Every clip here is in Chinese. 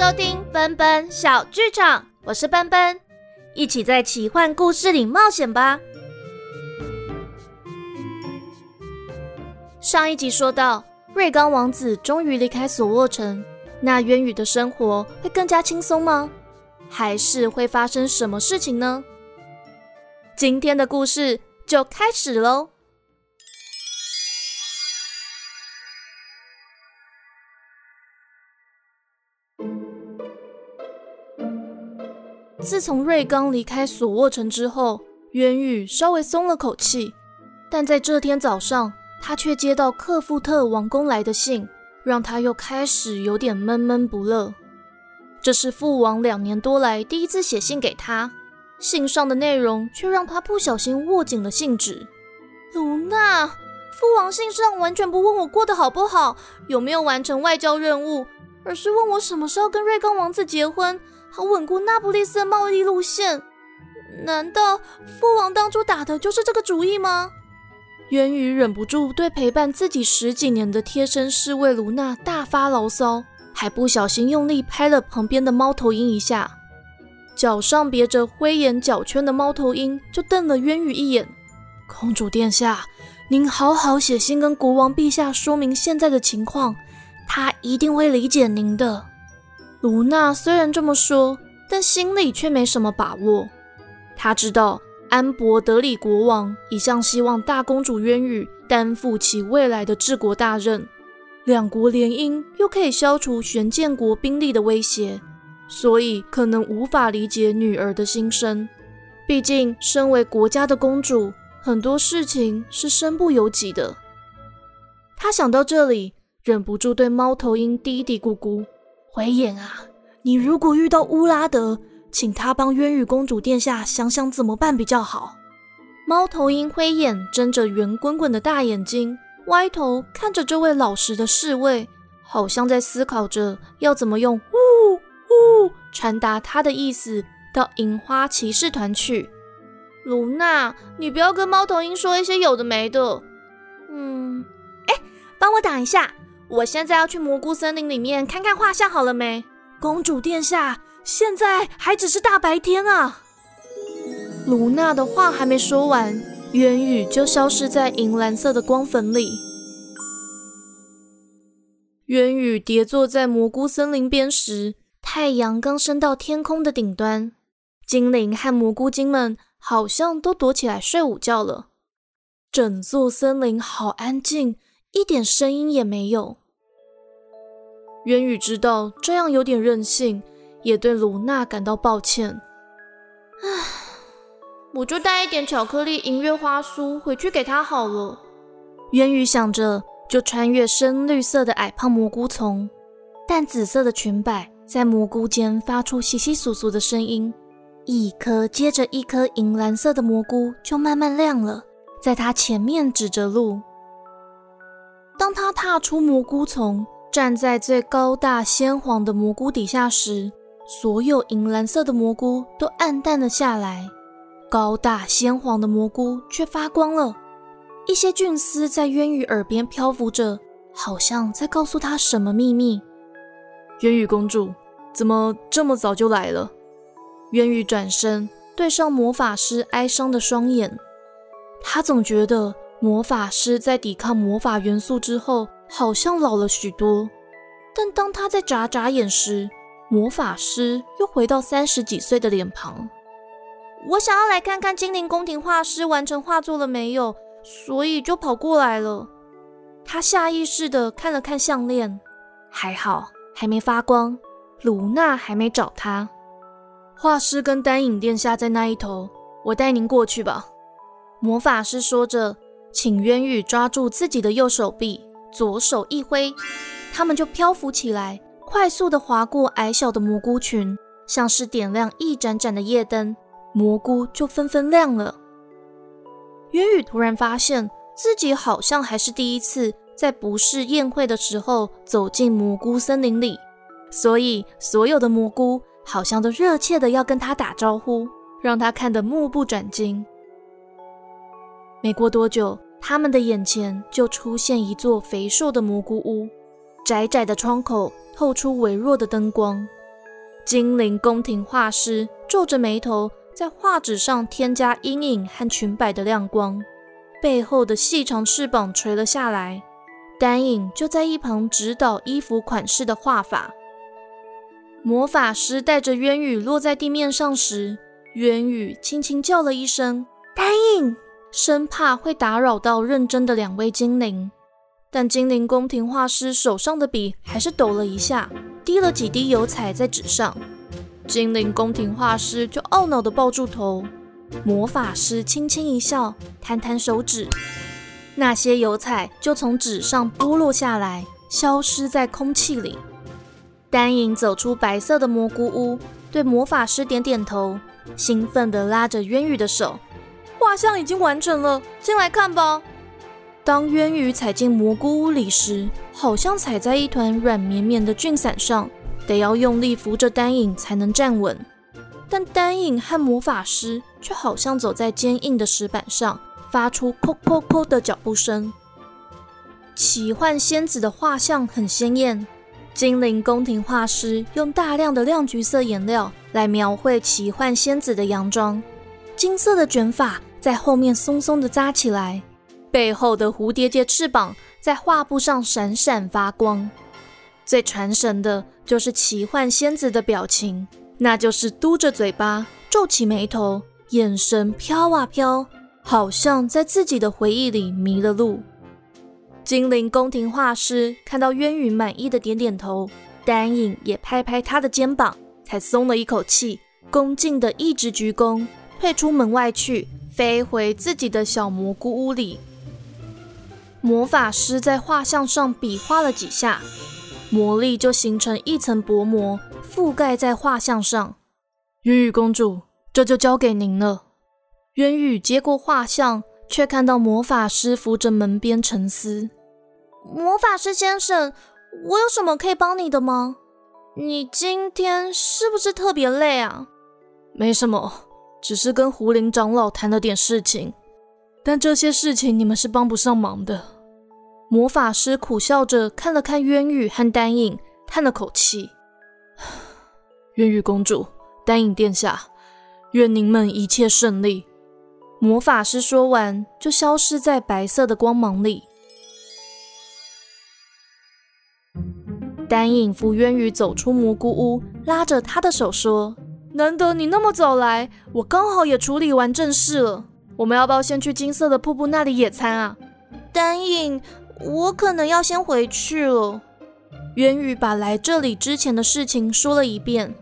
收听奔奔小剧场，我是奔奔，一起在奇幻故事里冒险吧。上一集说到，瑞刚王子终于离开索沃城，那渊羽的生活会更加轻松吗？还是会发生什么事情呢？今天的故事就开始喽。自从瑞刚离开索沃城之后，渊宇稍微松了口气。但在这天早上，他却接到克夫特王宫来的信，让他又开始有点闷闷不乐。这是父王两年多来第一次写信给他，信上的内容却让他不小心握紧了信纸。卢娜，父王信上完全不问我过得好不好，有没有完成外交任务，而是问我什么时候跟瑞刚王子结婚。好稳固那不勒斯的贸易路线，难道父王当初打的就是这个主意吗？渊羽忍不住对陪伴自己十几年的贴身侍卫卢娜大发牢骚，还不小心用力拍了旁边的猫头鹰一下。脚上别着灰眼脚圈的猫头鹰就瞪了渊羽一眼：“公主殿下，您好好写信跟国王陛下说明现在的情况，他一定会理解您的。”卢娜虽然这么说，但心里却没什么把握。她知道安博德里国王一向希望大公主渊羽担负起未来的治国大任，两国联姻又可以消除玄剑国兵力的威胁，所以可能无法理解女儿的心声。毕竟，身为国家的公主，很多事情是身不由己的。她想到这里，忍不住对猫头鹰嘀嘀咕咕。灰眼啊，你如果遇到乌拉德，请他帮渊羽公主殿下想想怎么办比较好。猫头鹰灰眼睁着圆滚滚的大眼睛，歪头看着这位老实的侍卫，好像在思考着要怎么用“呜呜”传达他的意思到银花骑士团去。卢娜，你不要跟猫头鹰说一些有的没的。嗯，哎，帮我挡一下。我现在要去蘑菇森林里面看看画像，好了没？公主殿下，现在还只是大白天啊！卢娜的话还没说完，渊羽就消失在银蓝色的光粉里。渊羽跌坐在蘑菇森林边时，太阳刚升到天空的顶端，精灵和蘑菇精们好像都躲起来睡午觉了。整座森林好安静，一点声音也没有。渊羽知道这样有点任性，也对卢娜感到抱歉。唉，我就带一点巧克力银月花酥回去给他好了。渊羽想着，就穿越深绿色的矮胖蘑菇丛，淡紫色的裙摆在蘑菇间发出窸窸窣窣的声音，一颗接着一颗银蓝色的蘑菇就慢慢亮了，在他前面指着路。当他踏出蘑菇丛。站在最高大鲜黄的蘑菇底下时，所有银蓝色的蘑菇都暗淡了下来，高大鲜黄的蘑菇却发光了。一些菌丝在渊羽耳边漂浮着，好像在告诉他什么秘密。渊羽公主，怎么这么早就来了？渊羽转身对上魔法师哀伤的双眼，他总觉得魔法师在抵抗魔法元素之后。好像老了许多，但当他在眨眨眼时，魔法师又回到三十几岁的脸庞。我想要来看看精灵宫廷画师完成画作了没有，所以就跑过来了。他下意识地看了看项链，还好还没发光。卢娜还没找他。画师跟丹影殿下在那一头，我带您过去吧。魔法师说着，请渊羽抓住自己的右手臂。左手一挥，它们就漂浮起来，快速地划过矮小的蘑菇群，像是点亮一盏盏的夜灯，蘑菇就纷纷亮了。渊羽突然发现自己好像还是第一次在不是宴会的时候走进蘑菇森林里，所以所有的蘑菇好像都热切地要跟他打招呼，让他看得目不转睛。没过多久。他们的眼前就出现一座肥硕的蘑菇屋，窄窄的窗口透出微弱的灯光，精灵宫廷画师皱着眉头，在画纸上添加阴影和裙摆的亮光，背后的细长翅膀垂了下来。丹影就在一旁指导衣服款式的画法。魔法师带着渊羽落在地面上时，渊羽轻轻叫了一声“丹影”，生怕会打扰到认真的两位精灵。但精灵宫廷画师手上的笔还是抖了一下，滴了几滴油彩在纸上。精灵宫廷画师就懊恼地抱住头。魔法师轻轻一笑，弹弹手指，那些油彩就从纸上剥落下来，消失在空气里。丹影走出白色的蘑菇屋，对魔法师点点头，兴奋地拉着渊羽的手：“画像已经完成了，进来看吧。”当渊羽踩进蘑菇屋里时，好像踩在一团软绵绵的菌伞上，得要用力扶着丹影才能站稳。但丹影和魔法师却好像走在坚硬的石板上，发出“砰砰砰”的脚步声。奇幻仙子的画像很鲜艳，精灵宫廷画师用大量的亮橘色颜料来描绘奇幻仙子的洋装，金色的卷发在后面松松的扎起来。背后的蝴蝶结翅膀在画布上闪闪发光，最传神的就是奇幻仙子的表情，那就是嘟着嘴巴，皱起眉头，眼神飘啊飘，好像在自己的回忆里迷了路。精灵宫廷画师看到渊羽满意的点点头，丹影也拍拍他的肩膀，才松了一口气，恭敬的一直鞠躬，退出门外去，飞回自己的小蘑菇屋里。魔法师在画像上比划了几下，魔力就形成一层薄膜，覆盖在画像上。渊羽公主，这就交给您了。渊羽接过画像，却看到魔法师扶着门边沉思。魔法师先生，我有什么可以帮你的吗？你今天是不是特别累啊？没什么，只是跟胡林长老谈了点事情。但这些事情你们是帮不上忙的。魔法师苦笑着看了看渊玉和丹影，叹了口气：“ 渊玉公主，丹影殿下，愿您们一切顺利。”魔法师说完，就消失在白色的光芒里。丹影扶渊羽走出蘑菇屋，拉着他的手说：“难得你那么早来，我刚好也处理完正事了。”我们要不要先去金色的瀑布那里野餐啊？丹影，我可能要先回去了。渊宇把来这里之前的事情说了一遍。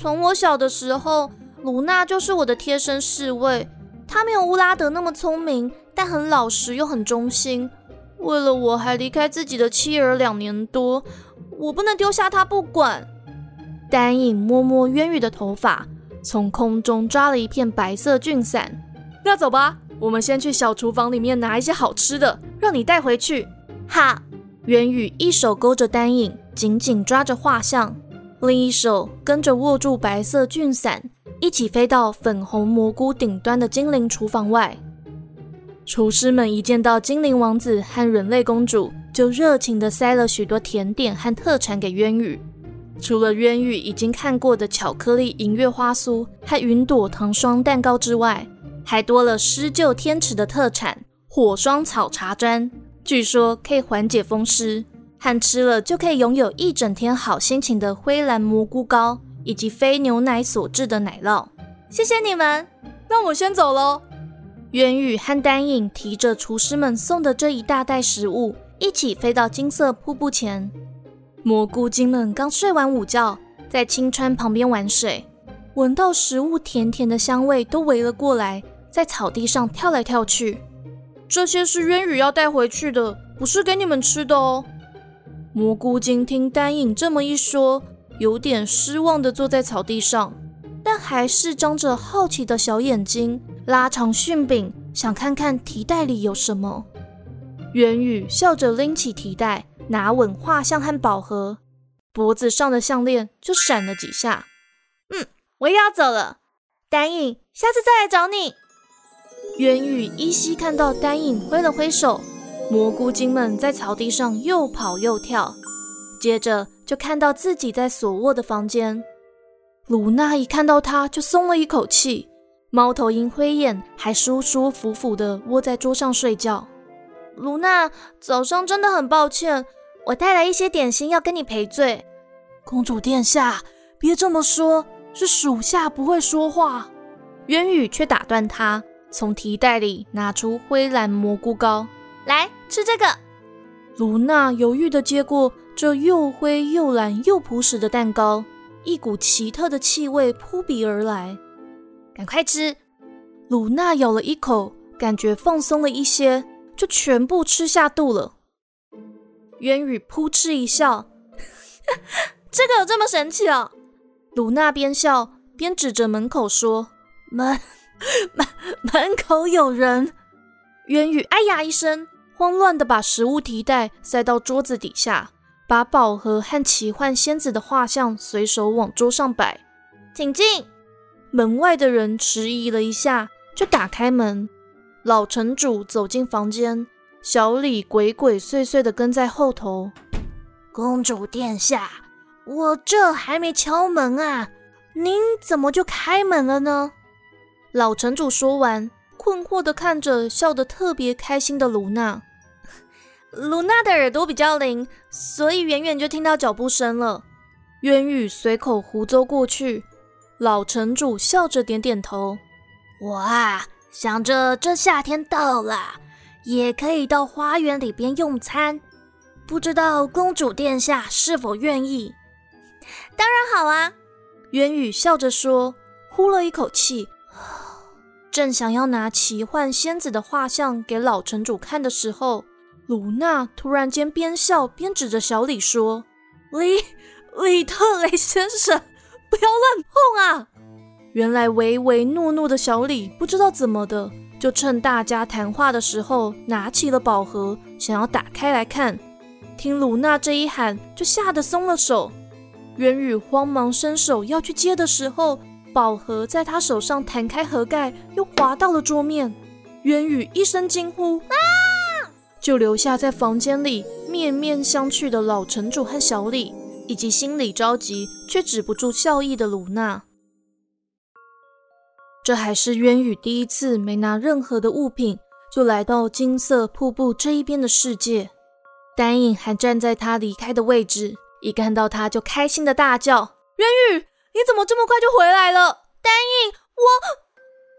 从我小的时候，卢娜就是我的贴身侍卫。她没有乌拉德那么聪明，但很老实又很忠心。为了我，还离开自己的妻儿两年多。我不能丢下她不管。丹影摸摸渊羽的头发，从空中抓了一片白色菌伞。那走吧，我们先去小厨房里面拿一些好吃的，让你带回去。好，元宇一手勾着丹影，紧紧抓着画像，另一手跟着握住白色菌伞，一起飞到粉红蘑菇顶端的精灵厨房外。厨师们一见到精灵王子和人类公主，就热情地塞了许多甜点和特产给渊宇。除了渊宇已经看过的巧克力银月花酥和云朵糖霜蛋糕之外，还多了施救天池的特产火霜草茶砖，据说可以缓解风湿，和吃了就可以拥有一整天好心情的灰蓝蘑菇糕，以及非牛奶所制的奶酪。谢谢你们，那我先走喽。渊羽和丹影提着厨师们送的这一大袋食物，一起飞到金色瀑布前。蘑菇精们刚睡完午觉，在青川旁边玩水，闻到食物甜甜的香味，都围了过来。在草地上跳来跳去，这些是渊羽要带回去的，不是给你们吃的哦。蘑菇精听丹影这么一说，有点失望的坐在草地上，但还是张着好奇的小眼睛，拉长讯柄，想看看提袋里有什么。渊羽笑着拎起提袋，拿稳画像和宝盒，脖子上的项链就闪了几下。嗯，我也要走了，丹影，下次再来找你。渊羽依稀看到丹影挥了挥手，蘑菇精们在草地上又跑又跳，接着就看到自己在所卧的房间，鲁娜一看到他就松了一口气，猫头鹰灰眼还舒舒服服地窝在桌上睡觉。鲁娜，早上真的很抱歉，我带来一些点心要跟你赔罪。公主殿下，别这么说，是属下不会说话。渊羽却打断他，从提袋里拿出灰蓝蘑菇糕，来吃这个。鲁娜犹豫地接过这又灰又蓝又朴实的蛋糕，一股奇特的气味扑鼻而来。赶快吃！鲁娜咬了一口，感觉放松了一些。就全部吃下肚了。渊羽扑哧一笑，这个有这么神奇哦？鲁娜边笑边指着门口说：“门门门口有人。”渊羽哎呀一声，慌乱的把食物提袋塞到桌子底下，把宝盒和奇幻仙子的画像随手往桌上摆。请进。门外的人迟疑了一下，就打开门。老城主走进房间，小李鬼鬼祟祟的跟在后头。公主殿下，我这还没敲门啊，您怎么就开门了呢？老城主说完，困惑的看着笑得特别开心的卢娜。卢娜的耳朵比较灵，所以远远就听到脚步声了。渊羽随口胡诌过去，老城主笑着点点头。我啊。想着这夏天到了，也可以到花园里边用餐，不知道公主殿下是否愿意？当然好啊！渊羽笑着说，呼了一口气，正想要拿奇幻仙子的画像给老城主看的时候，鲁娜突然间边笑边指着小李说：“李李特雷先生，不要乱碰啊！”原来唯唯诺诺的小李不知道怎么的，就趁大家谈话的时候拿起了宝盒，想要打开来看。听鲁娜这一喊，就吓得松了手。渊羽慌忙伸手要去接的时候，宝盒在他手上弹开盒盖，又滑到了桌面。渊羽一声惊呼，啊！就留下在房间里面面相觑的老城主和小李，以及心里着急却止不住笑意的鲁娜。这还是渊羽第一次没拿任何的物品就来到金色瀑布这一边的世界。丹影还站在他离开的位置，一看到他就开心的大叫：“渊羽，你怎么这么快就回来了？”丹影，我……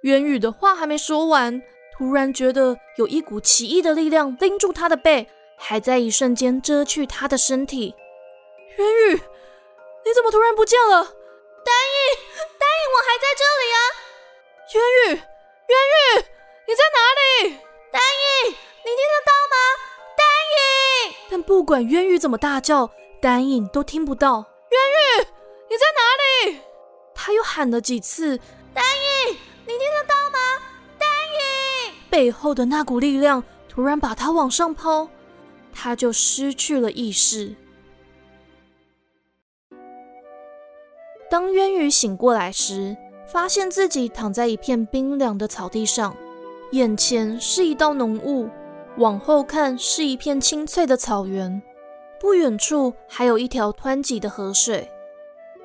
渊羽的话还没说完，突然觉得有一股奇异的力量拎住他的背，还在一瞬间遮去他的身体。渊羽，你怎么突然不见了？丹影，丹影，我还在这里啊！渊玉，渊玉，你在哪里？丹影，你听得到吗？丹影。但不管渊玉怎么大叫，丹影都听不到。渊玉，你在哪里？他又喊了几次。丹影，你听得到吗？丹影。背后的那股力量突然把他往上抛，他就失去了意识。当渊羽醒过来时，发现自己躺在一片冰凉的草地上，眼前是一道浓雾，往后看是一片青翠的草原，不远处还有一条湍急的河水。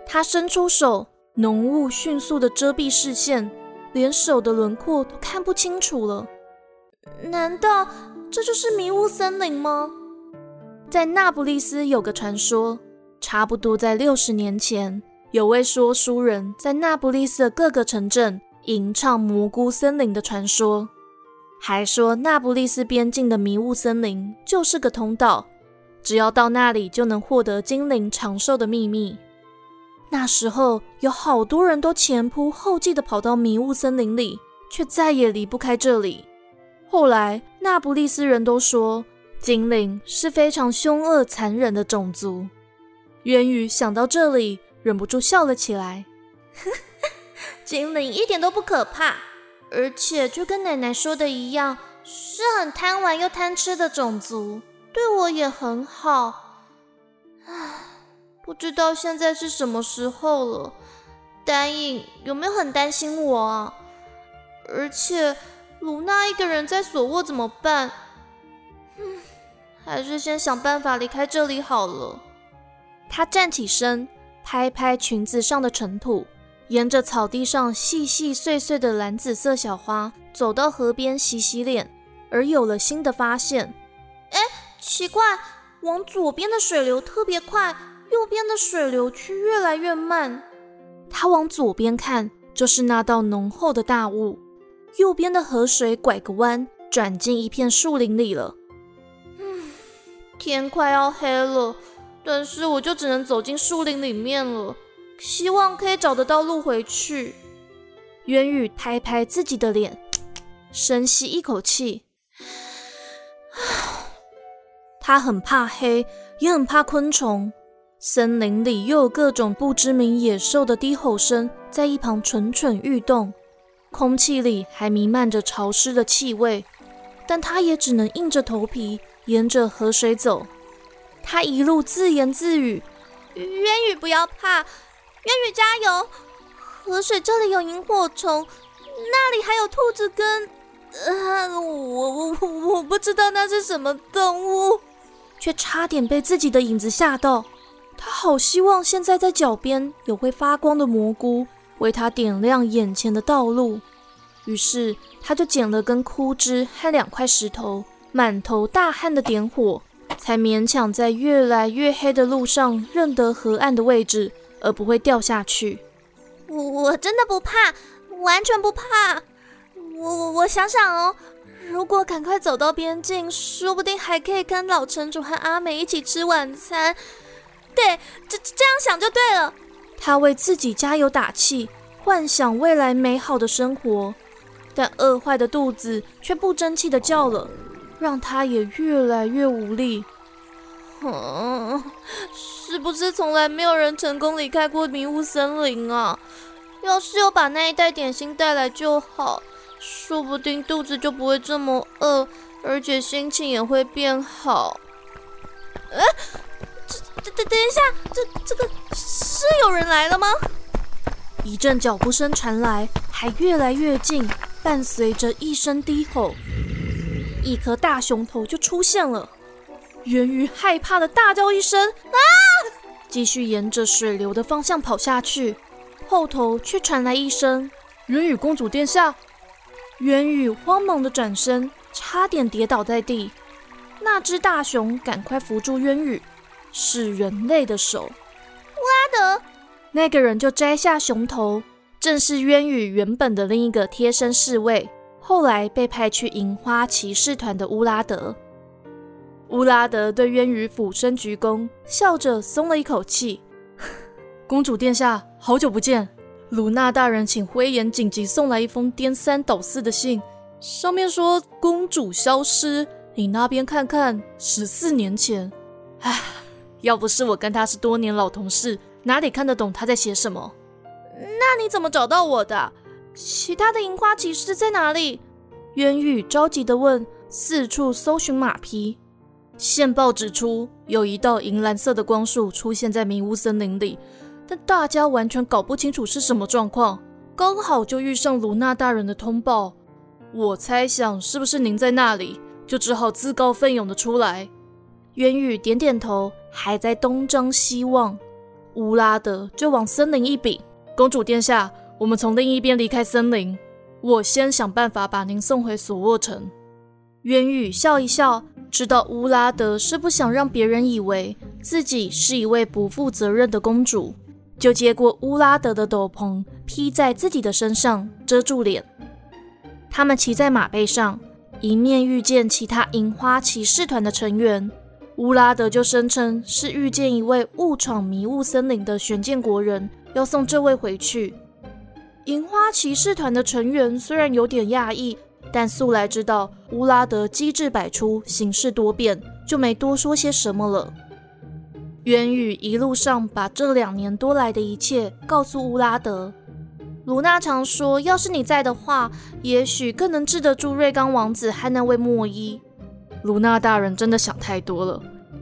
他伸出手，浓雾迅速的遮蔽视线，连手的轮廓都看不清楚了。难道这就是迷雾森林吗？在那不勒斯有个传说，差不多在六十年前。有位说书人在那不勒斯的各个城镇吟唱蘑菇森林的传说，还说那不勒斯边境的迷雾森林就是个通道，只要到那里就能获得精灵长寿的秘密。那时候有好多人都前仆后继地跑到迷雾森林里，却再也离不开这里。后来那不勒斯人都说，精灵是非常凶恶残忍的种族。渊羽想到这里。忍不住笑了起来。精灵一点都不可怕，而且就跟奶奶说的一样，是很贪玩又贪吃的种族，对我也很好。唉，不知道现在是什么时候了。丹影有没有很担心我啊？而且卢娜一个人在索沃怎么办？嗯，还是先想办法离开这里好了。他站起身。拍拍裙子上的尘土，沿着草地上细细碎碎的蓝紫色小花，走到河边洗洗脸，而有了新的发现。哎，奇怪，往左边的水流特别快，右边的水流却越来越慢。他往左边看，就是那道浓厚的大雾；右边的河水拐个弯，转进一片树林里了。嗯，天快要黑了，但是我就只能走进树林里面了。希望可以找得到路回去。渊宇拍拍自己的脸，深吸一口气。他很怕黑，也很怕昆虫。森林里又有各种不知名野兽的低吼声在一旁蠢蠢欲动，空气里还弥漫着潮湿的气味。但他也只能硬着头皮沿着河水走。他一路自言自语：“渊宇，不要怕。”渊宇加油！河水这里有萤火虫，那里还有兔子跟……呃，我我我我不知道那是什么动物，却差点被自己的影子吓到。他好希望现在在脚边有会发光的蘑菇，为他点亮眼前的道路。于是他就捡了根枯枝和两块石头，满头大汗的点火，才勉强在越来越黑的路上认得河岸的位置。而不会掉下去。我我真的不怕，完全不怕。我我我想想哦，如果赶快走到边境，说不定还可以跟老城主和阿美一起吃晚餐。对，这这样想就对了。他为自己加油打气，幻想未来美好的生活。但饿坏的肚子却不争气的叫了，让他也越来越无力。嗯，是不是从来没有人成功离开过迷雾森林啊？要是有把那一袋点心带来就好，说不定肚子就不会这么饿，而且心情也会变好。哎，这、等、等一下，这、这个是有人来了吗？一阵脚步声传来，还越来越近，伴随着一声低吼，一颗大熊头就出现了。渊宇害怕的大叫一声：“啊！”继续沿着水流的方向跑下去，后头却传来一声：“渊宇公主殿下！”渊宇慌忙的转身，差点跌倒在地。那只大熊赶快扶住渊宇，是人类的手。乌拉德，那个人就摘下熊头，正是渊宇原本的另一个贴身侍卫，后来被派去银花骑士团的乌拉德。乌拉德对渊羽俯身鞠躬，笑着松了一口气。公主殿下，好久不见！鲁纳大人请灰岩紧急送来一封颠三倒四的信，上面说公主消失。你那边看看，十四年前。唉，要不是我跟他是多年老同事，哪里看得懂他在写什么？那你怎么找到我的？其他的银花骑士在哪里？渊羽着急地问，四处搜寻马匹。线报指出，有一道银蓝色的光束出现在迷雾森林里，但大家完全搞不清楚是什么状况。刚好就遇上卢娜大人的通报，我猜想是不是您在那里，就只好自告奋勇的出来。渊宇点点头，还在东张西望。乌拉德就往森林一比：“公主殿下，我们从另一边离开森林，我先想办法把您送回索沃城。”渊宇笑一笑。知道乌拉德是不想让别人以为自己是一位不负责任的公主，就接过乌拉德的斗篷披在自己的身上，遮住脸。他们骑在马背上，迎面遇见其他银花骑士团的成员。乌拉德就声称是遇见一位误闯迷雾森林的玄剑国人，要送这位回去。银花骑士团的成员虽然有点讶异。但素来知道乌拉德机智百出、行事多变，就没多说些什么了。渊宇一路上把这两年多来的一切告诉乌拉德。卢娜常说，要是你在的话，也许更能治得住瑞刚王子和那位莫伊。卢娜大人真的想太多了。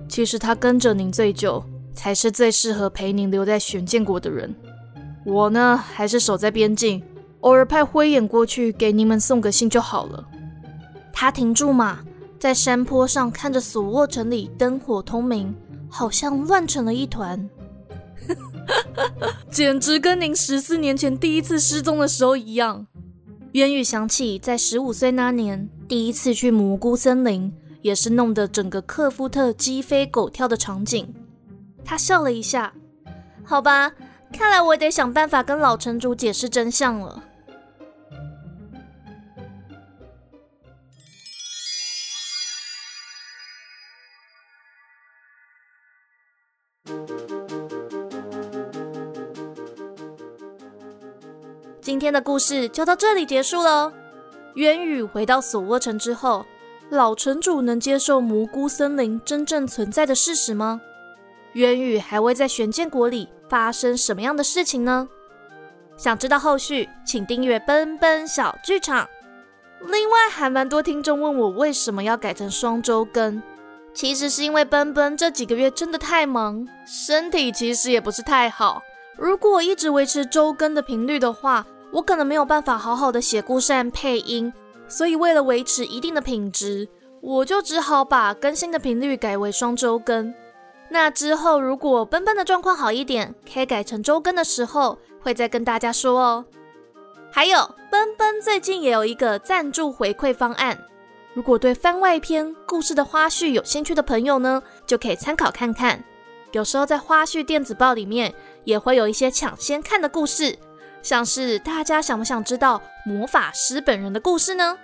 其实他跟着您最久，才是最适合陪您留在玄剑国的人。我呢，还是守在边境。偶尔派灰眼过去给你们送个信就好了。他停住马，在山坡上看着索沃城里灯火通明，好像乱成了一团。简直跟您十四年前第一次失踪的时候一样。渊宇想起在十五岁那年第一次去蘑菇森林，也是弄得整个克夫特鸡飞狗跳的场景。他笑了一下，好吧，看来我得想办法跟老城主解释真相了。今天的故事就到这里结束了。渊羽回到索沃城之后，老城主能接受蘑菇森林真正存在的事实吗？渊羽还会在玄剑国里发生什么样的事情呢？想知道后续，请订阅奔奔小剧场。另外，还蛮多听众问我为什么要改成双周更，其实是因为奔奔这几个月真的太忙，身体其实也不是太好。如果一直维持周更的频率的话，我可能没有办法好好的写故事和配音，所以为了维持一定的品质，我就只好把更新的频率改为双周更。那之后，如果奔奔的状况好一点，可以改成周更的时候，会再跟大家说哦。还有，奔奔最近也有一个赞助回馈方案，如果对番外篇故事的花絮有兴趣的朋友呢，就可以参考看看。有时候在花絮电子报里面也会有一些抢先看的故事。像是大家想不想知道魔法师本人的故事呢？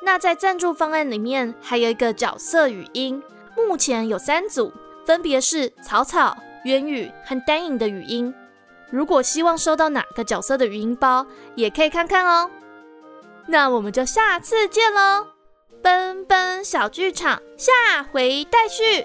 那在赞助方案里面还有一个角色语音，目前有三组，分别是草草、渊羽和丹影的语音。如果希望收到哪个角色的语音包，也可以看看哦。那我们就下次见喽，奔奔小剧场下回待续。